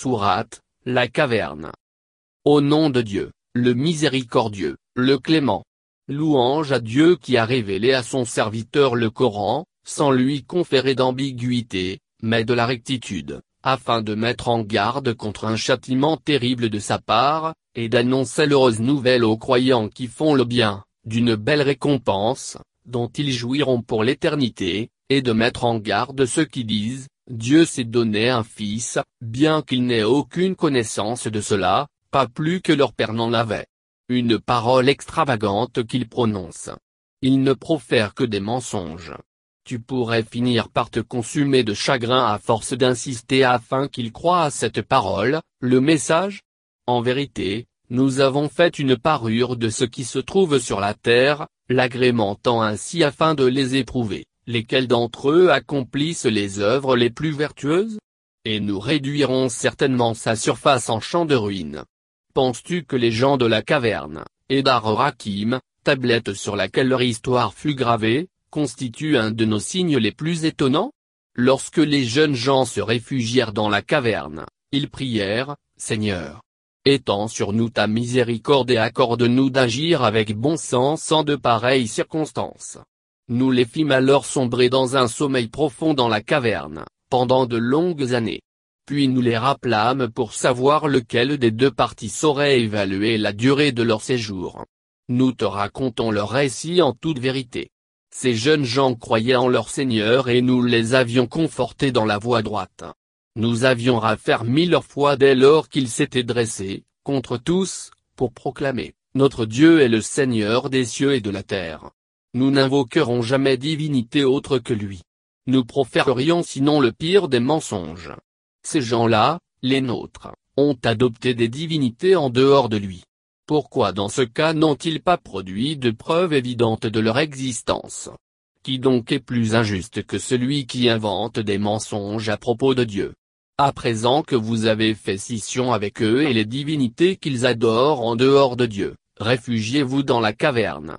Sourate, la caverne. Au nom de Dieu, le miséricordieux, le clément. Louange à Dieu qui a révélé à son serviteur le Coran, sans lui conférer d'ambiguïté, mais de la rectitude, afin de mettre en garde contre un châtiment terrible de sa part, et d'annoncer l'heureuse nouvelle aux croyants qui font le bien, d'une belle récompense, dont ils jouiront pour l'éternité, et de mettre en garde ceux qui disent, Dieu s'est donné un fils, bien qu'il n'ait aucune connaissance de cela, pas plus que leur père n'en avait. Une parole extravagante qu'ils prononcent. Ils ne profèrent que des mensonges. Tu pourrais finir par te consumer de chagrin à force d'insister afin qu'ils croient à cette parole, le message? En vérité, nous avons fait une parure de ce qui se trouve sur la terre, l'agrémentant ainsi afin de les éprouver lesquels d'entre eux accomplissent les œuvres les plus vertueuses? Et nous réduirons certainement sa surface en champ de ruines. Penses-tu que les gens de la caverne, et d'Ar-Rakim, tablette sur laquelle leur histoire fut gravée, constituent un de nos signes les plus étonnants? Lorsque les jeunes gens se réfugièrent dans la caverne, ils prièrent, Seigneur, étends sur nous ta miséricorde et accorde-nous d'agir avec bon sens en de pareilles circonstances. Nous les fîmes alors sombrer dans un sommeil profond dans la caverne, pendant de longues années. Puis nous les rappelâmes pour savoir lequel des deux parties saurait évaluer la durée de leur séjour. Nous te racontons leur récit en toute vérité. Ces jeunes gens croyaient en leur Seigneur et nous les avions confortés dans la voie droite. Nous avions raffermi leur foi dès lors qu'ils s'étaient dressés, contre tous, pour proclamer, Notre Dieu est le Seigneur des cieux et de la terre. Nous n'invoquerons jamais divinité autre que lui. Nous proférerions sinon le pire des mensonges. Ces gens-là, les nôtres, ont adopté des divinités en dehors de lui. Pourquoi dans ce cas n'ont-ils pas produit de preuves évidentes de leur existence? Qui donc est plus injuste que celui qui invente des mensonges à propos de Dieu? À présent que vous avez fait scission avec eux et les divinités qu'ils adorent en dehors de Dieu, réfugiez-vous dans la caverne,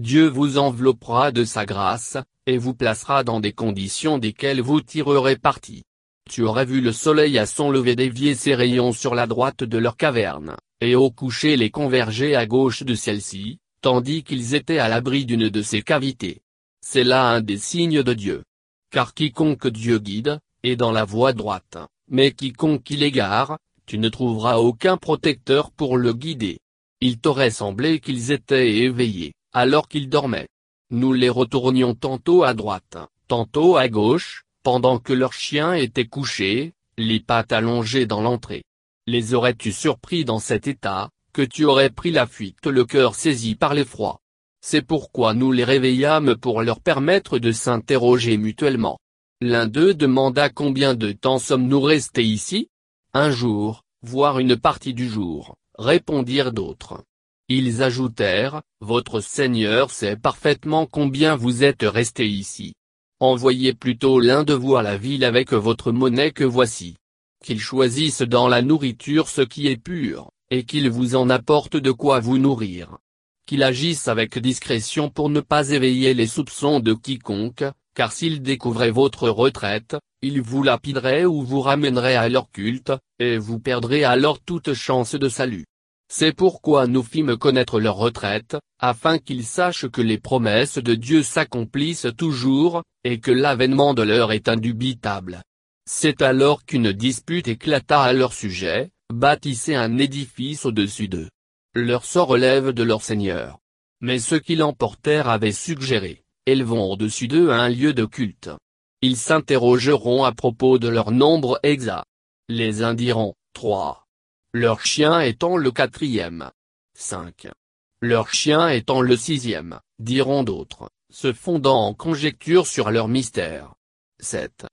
Dieu vous enveloppera de sa grâce, et vous placera dans des conditions desquelles vous tirerez parti. Tu aurais vu le soleil à son lever dévier ses rayons sur la droite de leur caverne, et au coucher les converger à gauche de celle-ci, tandis qu'ils étaient à l'abri d'une de ces cavités. C'est là un des signes de Dieu. Car quiconque Dieu guide, est dans la voie droite, mais quiconque il égare, tu ne trouveras aucun protecteur pour le guider. Il t'aurait semblé qu'ils étaient éveillés alors qu'ils dormaient. Nous les retournions tantôt à droite, tantôt à gauche, pendant que leurs chiens étaient couchés, les pattes allongées dans l'entrée. Les aurais-tu surpris dans cet état, que tu aurais pris la fuite le cœur saisi par l'effroi? C'est pourquoi nous les réveillâmes pour leur permettre de s'interroger mutuellement. L'un d'eux demanda combien de temps sommes-nous restés ici? Un jour, voire une partie du jour, répondirent d'autres. Ils ajoutèrent, Votre Seigneur sait parfaitement combien vous êtes restés ici. Envoyez plutôt l'un de vous à la ville avec votre monnaie que voici. Qu'il choisisse dans la nourriture ce qui est pur, et qu'il vous en apporte de quoi vous nourrir. Qu'il agisse avec discrétion pour ne pas éveiller les soupçons de quiconque, car s'il découvrait votre retraite, il vous lapiderait ou vous ramènerait à leur culte, et vous perdrez alors toute chance de salut. C'est pourquoi nous fîmes connaître leur retraite, afin qu'ils sachent que les promesses de Dieu s'accomplissent toujours, et que l'avènement de l'heure est indubitable. C'est alors qu'une dispute éclata à leur sujet, bâtissez un édifice au-dessus d'eux. Leur sort relève de leur Seigneur. Mais ceux qui l'emportèrent avaient suggéré, élevons au-dessus d'eux un lieu de culte. Ils s'interrogeront à propos de leur nombre exact. Les uns diront, trois leur chien étant le quatrième. 5. Leur chien étant le sixième, diront d'autres, se fondant en conjecture sur leur mystère. 7.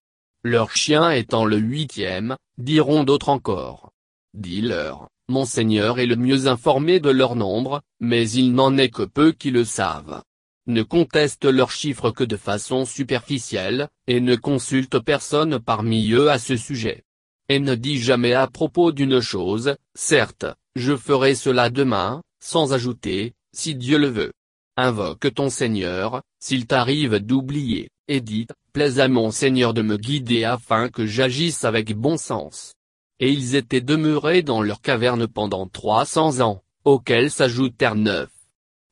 Leur chien étant le huitième, diront d'autres encore. Dis-leur, Monseigneur est le mieux informé de leur nombre, mais il n'en est que peu qui le savent. Ne conteste leurs chiffres que de façon superficielle, et ne consulte personne parmi eux à ce sujet et ne dis jamais à propos d'une chose, certes, je ferai cela demain, sans ajouter, si Dieu le veut. Invoque ton Seigneur, s'il t'arrive d'oublier, et dis, plaise à mon Seigneur de me guider afin que j'agisse avec bon sens. Et ils étaient demeurés dans leur caverne pendant trois cents ans, auxquels s'ajoutèrent neuf.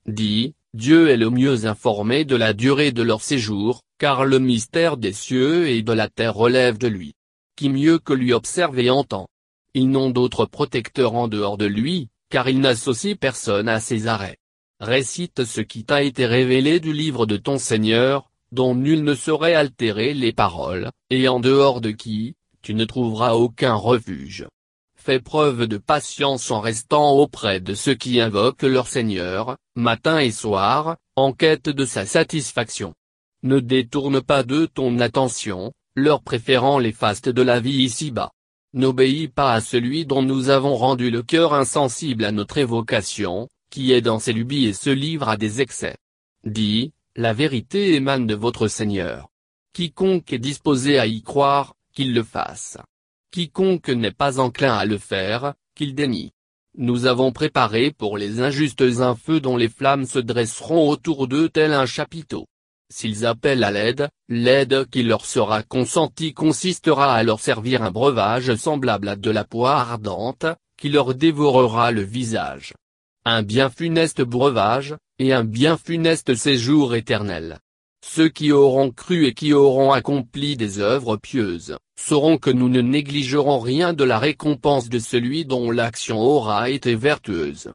Dit, Dieu est le mieux informé de la durée de leur séjour, car le mystère des cieux et de la terre relève de lui. Qui mieux que lui observe et entend Ils n'ont d'autre protecteur en dehors de lui, car il n'associe personne à ses arrêts. Récite ce qui t'a été révélé du livre de ton Seigneur, dont nul ne saurait altérer les paroles, et en dehors de qui, tu ne trouveras aucun refuge. Fais preuve de patience en restant auprès de ceux qui invoquent leur Seigneur, matin et soir, en quête de sa satisfaction. Ne détourne pas de ton attention, leur préférant les fastes de la vie ici-bas. N'obéis pas à celui dont nous avons rendu le cœur insensible à notre évocation, qui est dans ses lubies et se livre à des excès. Dis, la vérité émane de votre Seigneur. Quiconque est disposé à y croire, qu'il le fasse. Quiconque n'est pas enclin à le faire, qu'il dénie. Nous avons préparé pour les injustes un feu dont les flammes se dresseront autour d'eux tel un chapiteau. S'ils appellent à l'aide, l'aide qui leur sera consentie consistera à leur servir un breuvage semblable à de la poix ardente, qui leur dévorera le visage. Un bien funeste breuvage, et un bien funeste séjour éternel. Ceux qui auront cru et qui auront accompli des œuvres pieuses, sauront que nous ne négligerons rien de la récompense de celui dont l'action aura été vertueuse.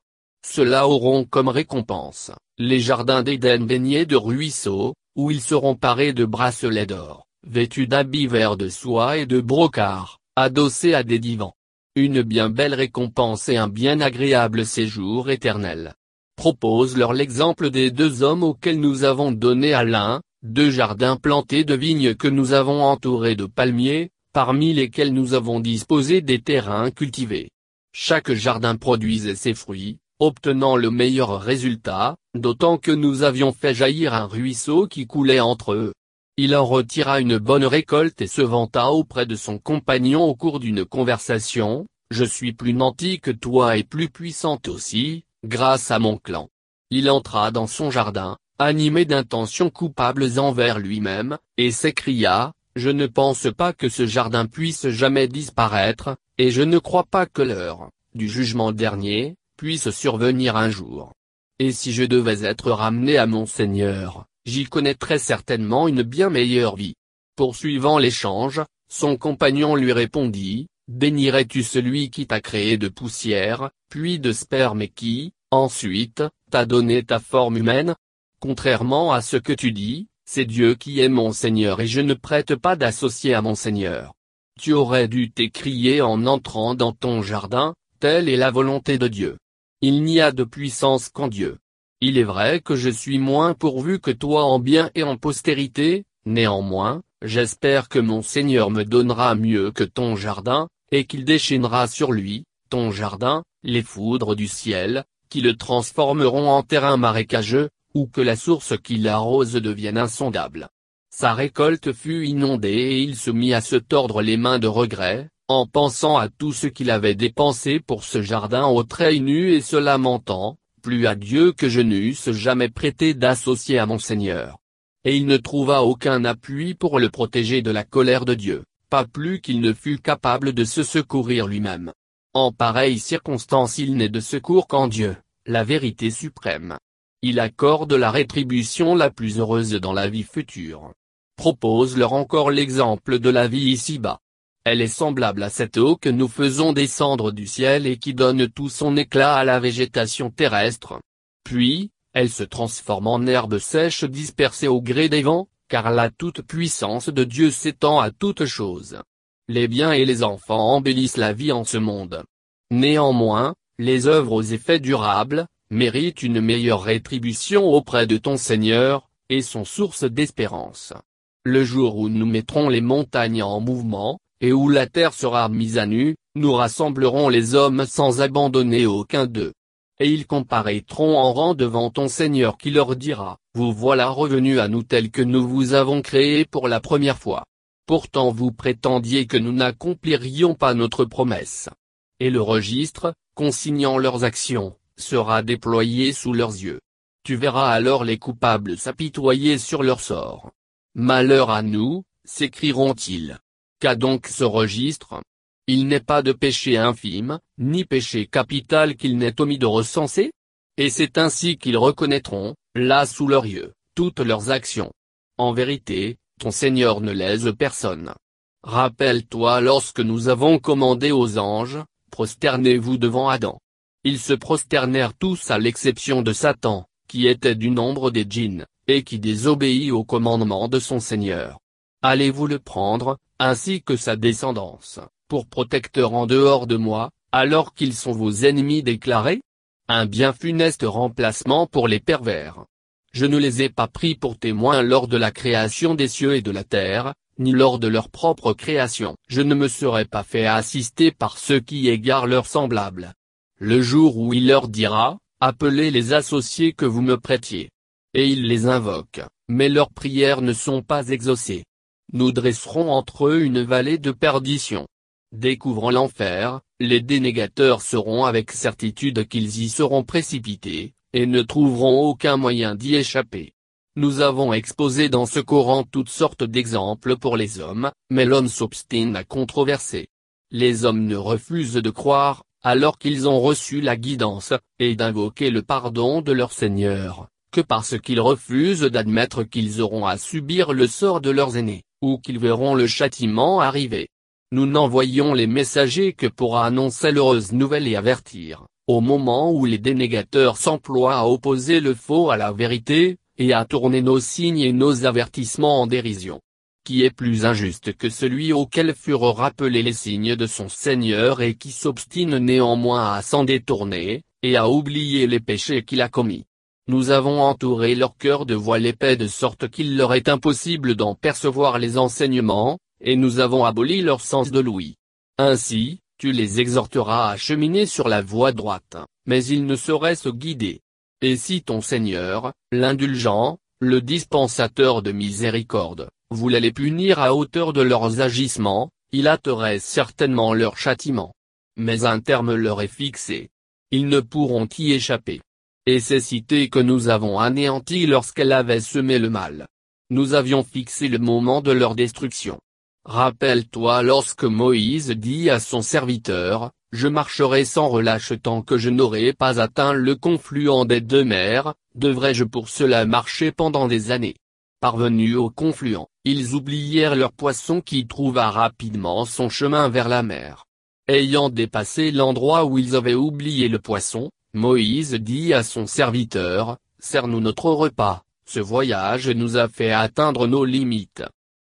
Ceux-là auront comme récompense, les jardins d'Éden baignés de ruisseaux, où ils seront parés de bracelets d'or, vêtus d'habits verts de soie et de brocart, adossés à des divans. Une bien belle récompense et un bien agréable séjour éternel. Propose-leur l'exemple des deux hommes auxquels nous avons donné à l'un, deux jardins plantés de vignes que nous avons entourés de palmiers, parmi lesquels nous avons disposé des terrains cultivés. Chaque jardin produisait ses fruits, obtenant le meilleur résultat, d'autant que nous avions fait jaillir un ruisseau qui coulait entre eux. Il en retira une bonne récolte et se vanta auprès de son compagnon au cours d'une conversation, Je suis plus nanti que toi et plus puissante aussi, grâce à mon clan. Il entra dans son jardin, animé d'intentions coupables envers lui-même, et s'écria, Je ne pense pas que ce jardin puisse jamais disparaître, et je ne crois pas que l'heure, du jugement dernier, puisse survenir un jour. Et si je devais être ramené à mon Seigneur, j'y connaîtrais certainement une bien meilleure vie. Poursuivant l'échange, son compagnon lui répondit, Bénirais-tu celui qui t'a créé de poussière, puis de sperme et qui, ensuite, t'a donné ta forme humaine? Contrairement à ce que tu dis, c'est Dieu qui est mon Seigneur et je ne prête pas d'associer à mon Seigneur. Tu aurais dû t'écrier en entrant dans ton jardin, telle est la volonté de Dieu. Il n'y a de puissance qu'en Dieu. Il est vrai que je suis moins pourvu que toi en bien et en postérité, néanmoins, j'espère que mon Seigneur me donnera mieux que ton jardin, et qu'il déchaînera sur lui, ton jardin, les foudres du ciel, qui le transformeront en terrain marécageux, ou que la source qui l'arrose devienne insondable. Sa récolte fut inondée et il se mit à se tordre les mains de regret, en pensant à tout ce qu'il avait dépensé pour ce jardin au trait nu et se lamentant, plus à Dieu que je n'eusse jamais prêté d'associer à mon Seigneur. Et il ne trouva aucun appui pour le protéger de la colère de Dieu, pas plus qu'il ne fut capable de se secourir lui-même. En pareille circonstance il n'est de secours qu'en Dieu, la vérité suprême. Il accorde la rétribution la plus heureuse dans la vie future. Propose-leur encore l'exemple de la vie ici-bas. Elle est semblable à cette eau que nous faisons descendre du ciel et qui donne tout son éclat à la végétation terrestre. Puis, elle se transforme en herbe sèche dispersée au gré des vents, car la toute-puissance de Dieu s'étend à toutes choses. Les biens et les enfants embellissent la vie en ce monde. Néanmoins, les œuvres aux effets durables, méritent une meilleure rétribution auprès de ton Seigneur, et sont source d'espérance. Le jour où nous mettrons les montagnes en mouvement, et où la terre sera mise à nu, nous rassemblerons les hommes sans abandonner aucun d'eux. Et ils comparaîtront en rang devant ton Seigneur qui leur dira, Vous voilà revenus à nous tels que nous vous avons créés pour la première fois. Pourtant vous prétendiez que nous n'accomplirions pas notre promesse. Et le registre, consignant leurs actions, sera déployé sous leurs yeux. Tu verras alors les coupables s'apitoyer sur leur sort. Malheur à nous, s'écrieront-ils. Qu'a donc ce registre? Il n'est pas de péché infime, ni péché capital qu'il n'ait omis de recenser? Et c'est ainsi qu'ils reconnaîtront, là sous leurs yeux, toutes leurs actions. En vérité, ton Seigneur ne lèse personne. Rappelle-toi lorsque nous avons commandé aux anges, prosternez-vous devant Adam. Ils se prosternèrent tous à l'exception de Satan, qui était du nombre des djinns, et qui désobéit au commandement de son Seigneur. Allez-vous le prendre, ainsi que sa descendance, pour protecteur en dehors de moi, alors qu'ils sont vos ennemis déclarés? Un bien funeste remplacement pour les pervers. Je ne les ai pas pris pour témoins lors de la création des cieux et de la terre, ni lors de leur propre création. Je ne me serais pas fait assister par ceux qui égarent leurs semblables. Le jour où il leur dira, appelez les associés que vous me prêtiez. Et ils les invoquent, mais leurs prières ne sont pas exaucées. Nous dresserons entre eux une vallée de perdition. Découvrant l'enfer, les dénégateurs sauront avec certitude qu'ils y seront précipités, et ne trouveront aucun moyen d'y échapper. Nous avons exposé dans ce Coran toutes sortes d'exemples pour les hommes, mais l'homme s'obstine à controverser. Les hommes ne refusent de croire, alors qu'ils ont reçu la guidance, et d'invoquer le pardon de leur Seigneur, que parce qu'ils refusent d'admettre qu'ils auront à subir le sort de leurs aînés, ou qu'ils verront le châtiment arriver. Nous n'envoyons les messagers que pour annoncer l'heureuse nouvelle et avertir, au moment où les dénégateurs s'emploient à opposer le faux à la vérité, et à tourner nos signes et nos avertissements en dérision. Qui est plus injuste que celui auquel furent rappelés les signes de son Seigneur et qui s'obstine néanmoins à s'en détourner, et à oublier les péchés qu'il a commis. Nous avons entouré leur cœur de voile épais de sorte qu'il leur est impossible d'en percevoir les enseignements, et nous avons aboli leur sens de l'ouïe. Ainsi, tu les exhorteras à cheminer sur la voie droite, mais ils ne sauraient se guider. Et si ton Seigneur, l'indulgent, le dispensateur de miséricorde, voulait les punir à hauteur de leurs agissements, il hâterait certainement leur châtiment. Mais un terme leur est fixé. Ils ne pourront y échapper. Et ces cités que nous avons anéanties lorsqu'elles avaient semé le mal. Nous avions fixé le moment de leur destruction. Rappelle-toi lorsque Moïse dit à son serviteur, Je marcherai sans relâche tant que je n'aurai pas atteint le confluent des deux mers, devrais-je pour cela marcher pendant des années? Parvenus au confluent, ils oublièrent leur poisson qui trouva rapidement son chemin vers la mer. Ayant dépassé l'endroit où ils avaient oublié le poisson, Moïse dit à son serviteur, Sers-nous notre repas, ce voyage nous a fait atteindre nos limites.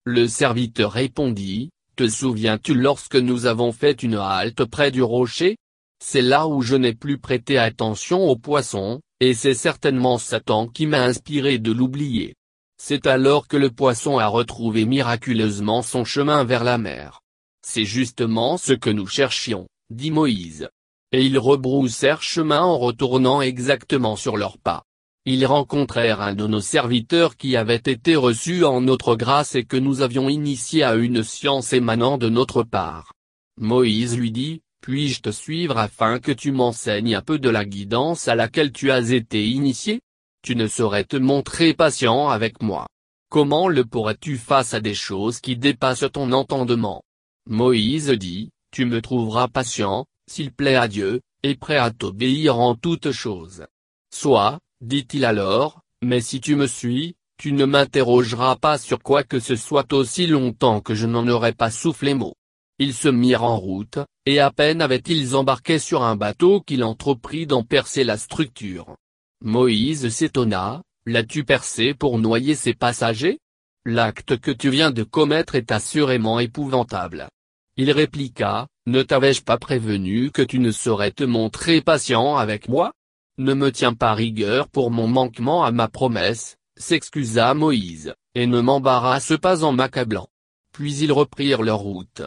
Le serviteur répondit, Te souviens-tu lorsque nous avons fait une halte près du rocher? C'est là où je n'ai plus prêté attention aux poissons, et c'est certainement Satan qui m'a inspiré de l'oublier. C'est alors que le poisson a retrouvé miraculeusement son chemin vers la mer. C'est justement ce que nous cherchions, dit Moïse. Et ils rebroussèrent chemin en retournant exactement sur leurs pas. Ils rencontrèrent un de nos serviteurs qui avait été reçu en notre grâce et que nous avions initié à une science émanant de notre part. Moïse lui dit, Puis-je te suivre afin que tu m'enseignes un peu de la guidance à laquelle tu as été initié? Tu ne saurais te montrer patient avec moi. Comment le pourrais-tu face à des choses qui dépassent ton entendement? Moïse dit, Tu me trouveras patient, s'il plaît à Dieu, et prêt à t'obéir en toutes choses. Soit, dit-il alors, mais si tu me suis, tu ne m'interrogeras pas sur quoi que ce soit aussi longtemps que je n'en aurai pas soufflé mot. Ils se mirent en route, et à peine avaient-ils embarqué sur un bateau qu'il entreprit d'en percer la structure. Moïse s'étonna, l'as-tu percé pour noyer ses passagers? L'acte que tu viens de commettre est assurément épouvantable. Il répliqua, ne t'avais-je pas prévenu que tu ne saurais te montrer patient avec moi? Ne me tiens pas rigueur pour mon manquement à ma promesse, s'excusa Moïse, et ne m'embarrasse pas en m'accablant. Puis ils reprirent leur route.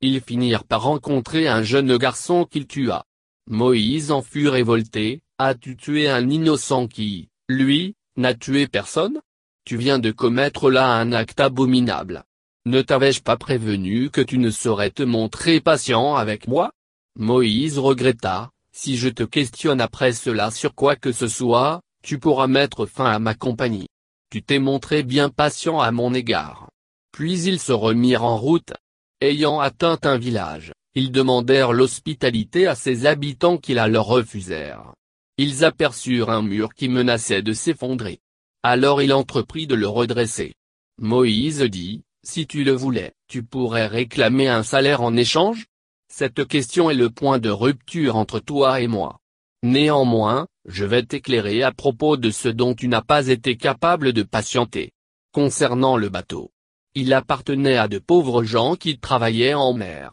Ils finirent par rencontrer un jeune garçon qu'il tua. Moïse en fut révolté, as-tu tué un innocent qui, lui, n'a tué personne? Tu viens de commettre là un acte abominable. Ne t'avais-je pas prévenu que tu ne saurais te montrer patient avec moi? Moïse regretta, si je te questionne après cela sur quoi que ce soit, tu pourras mettre fin à ma compagnie. Tu t'es montré bien patient à mon égard. Puis ils se remirent en route. Ayant atteint un village, Ils demandèrent l'hospitalité à ses habitants qui la leur refusèrent. Ils aperçurent un mur qui menaçait de s'effondrer. Alors il entreprit de le redresser. Moïse dit, si tu le voulais, tu pourrais réclamer un salaire en échange? Cette question est le point de rupture entre toi et moi. Néanmoins, je vais t'éclairer à propos de ce dont tu n'as pas été capable de patienter. Concernant le bateau. Il appartenait à de pauvres gens qui travaillaient en mer.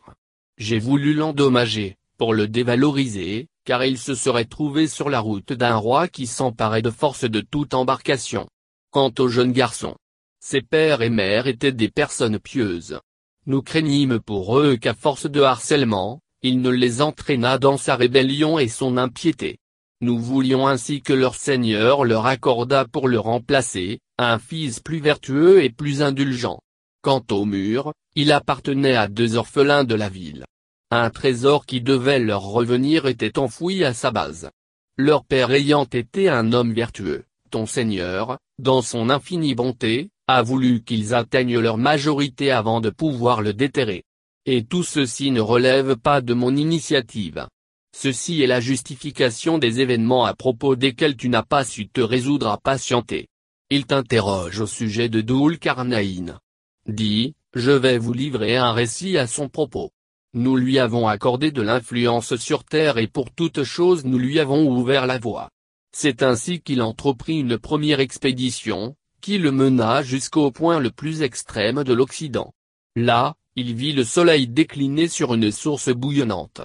J'ai voulu l'endommager, pour le dévaloriser, car il se serait trouvé sur la route d'un roi qui s'emparait de force de toute embarcation. Quant au jeune garçon, ses pères et mères étaient des personnes pieuses. Nous craignîmes pour eux qu'à force de harcèlement, il ne les entraînât dans sa rébellion et son impiété. Nous voulions ainsi que leur Seigneur leur accordât pour le remplacer, un fils plus vertueux et plus indulgent. Quant au mur, il appartenait à deux orphelins de la ville. Un trésor qui devait leur revenir était enfoui à sa base. Leur père ayant été un homme vertueux, ton Seigneur, dans son infinie bonté, a voulu qu'ils atteignent leur majorité avant de pouvoir le déterrer. Et tout ceci ne relève pas de mon initiative. Ceci est la justification des événements à propos desquels tu n'as pas su te résoudre à patienter. Il t'interroge au sujet de Doul Karnaïn. Dis, je vais vous livrer un récit à son propos. Nous lui avons accordé de l'influence sur Terre et pour toute chose nous lui avons ouvert la voie. C'est ainsi qu'il entreprit une première expédition, qui le mena jusqu'au point le plus extrême de l'Occident. Là, il vit le soleil décliner sur une source bouillonnante.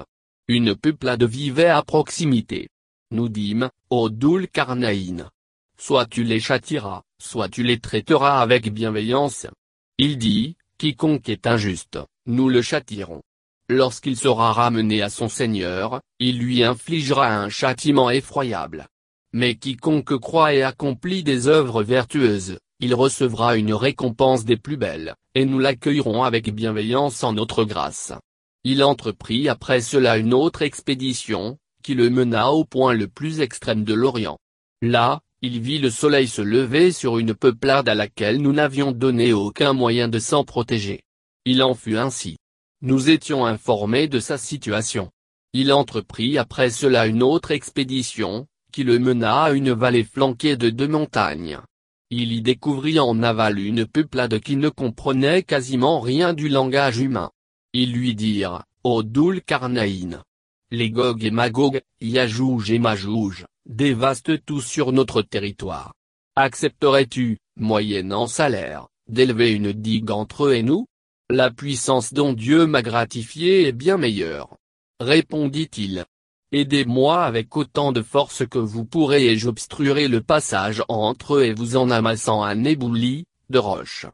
Une peuplade vivait à proximité. Nous dîmes, ô Doul Karnaïn. Soit tu les châtiras, soit tu les traiteras avec bienveillance. Il dit, quiconque est injuste, nous le châtirons. Lorsqu'il sera ramené à son Seigneur, il lui infligera un châtiment effroyable. Mais quiconque croit et accomplit des œuvres vertueuses, il recevra une récompense des plus belles, et nous l'accueillerons avec bienveillance en notre grâce. Il entreprit après cela une autre expédition, qui le mena au point le plus extrême de l'Orient. Là, il vit le soleil se lever sur une peuplade à laquelle nous n'avions donné aucun moyen de s'en protéger. Il en fut ainsi. Nous étions informés de sa situation. Il entreprit après cela une autre expédition, qui le mena à une vallée flanquée de deux montagnes. Il y découvrit en aval une peuplade qui ne comprenait quasiment rien du langage humain. Ils lui dirent, ô Doul Karnaïn. Les Gog et Magog, Yajouj et Majouj, dévastent tout sur notre territoire. Accepterais-tu, moyennant salaire, d'élever une digue entre eux et nous? La puissance dont Dieu m'a gratifié est bien meilleure. Répondit-il. Aidez-moi avec autant de force que vous pourrez et j'obstruerai le passage entre eux et vous en amassant un ébouli, de roche.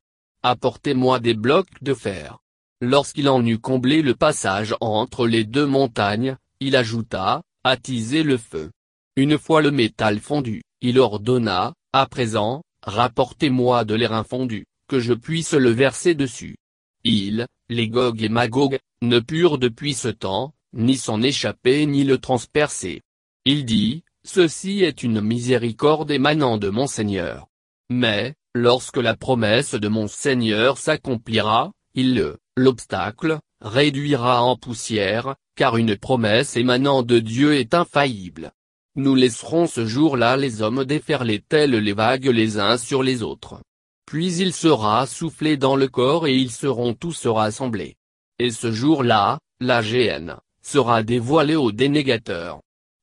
Apportez-moi des blocs de fer. Lorsqu'il en eut comblé le passage entre les deux montagnes, il ajouta, attisez le feu. Une fois le métal fondu, il ordonna, à présent, rapportez-moi de l'air infondu, que je puisse le verser dessus. Ils, les Gog et Magog, ne purent depuis ce temps, ni s'en échapper ni le transpercer. Il dit, Ceci est une miséricorde émanant de mon Seigneur. Mais, lorsque la promesse de mon Seigneur s'accomplira, il le, l'obstacle, réduira en poussière, car une promesse émanant de Dieu est infaillible. Nous laisserons ce jour-là les hommes déferler tels les vagues les uns sur les autres. Puis il sera soufflé dans le corps et ils seront tous rassemblés. Et ce jour-là, la GN, sera dévoilé aux dénégateurs.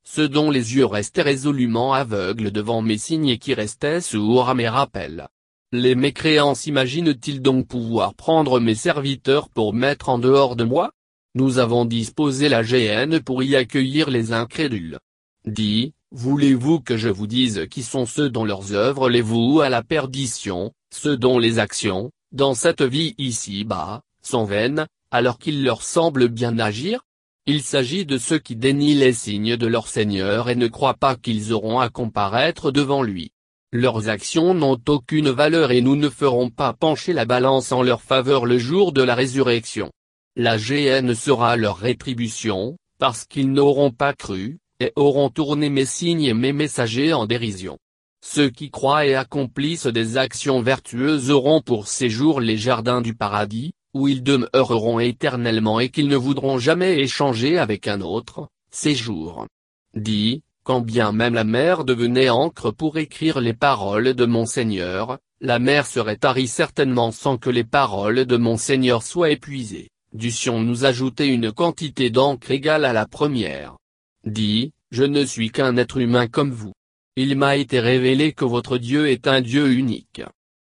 Ceux dont les yeux restaient résolument aveugles devant mes signes et qui restaient sourds à mes rappels. Les mécréants s'imaginent-ils donc pouvoir prendre mes serviteurs pour mettre en dehors de moi? Nous avons disposé la GN pour y accueillir les incrédules. Dis, voulez-vous que je vous dise qui sont ceux dont leurs œuvres les vouent à la perdition, ceux dont les actions, dans cette vie ici-bas, sont vaines, alors qu'il leur semble bien agir? Il s'agit de ceux qui dénient les signes de leur Seigneur et ne croient pas qu'ils auront à comparaître devant lui. Leurs actions n'ont aucune valeur et nous ne ferons pas pencher la balance en leur faveur le jour de la résurrection. La GN sera leur rétribution, parce qu'ils n'auront pas cru, et auront tourné mes signes et mes messagers en dérision. Ceux qui croient et accomplissent des actions vertueuses auront pour séjour les jardins du paradis, où ils demeureront éternellement et qu'ils ne voudront jamais échanger avec un autre, séjour. Dit, quand bien même la mer devenait encre pour écrire les paroles de mon Seigneur, la mer serait tarie certainement sans que les paroles de mon Seigneur soient épuisées, dussions-nous ajouter une quantité d'encre égale à la première. Dit, je ne suis qu'un être humain comme vous. Il m'a été révélé que votre Dieu est un Dieu unique.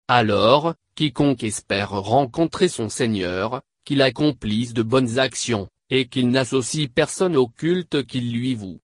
Alors, quiconque espère rencontrer son Seigneur, qu'il accomplisse de bonnes actions, et qu'il n'associe personne au culte qu'il lui voue,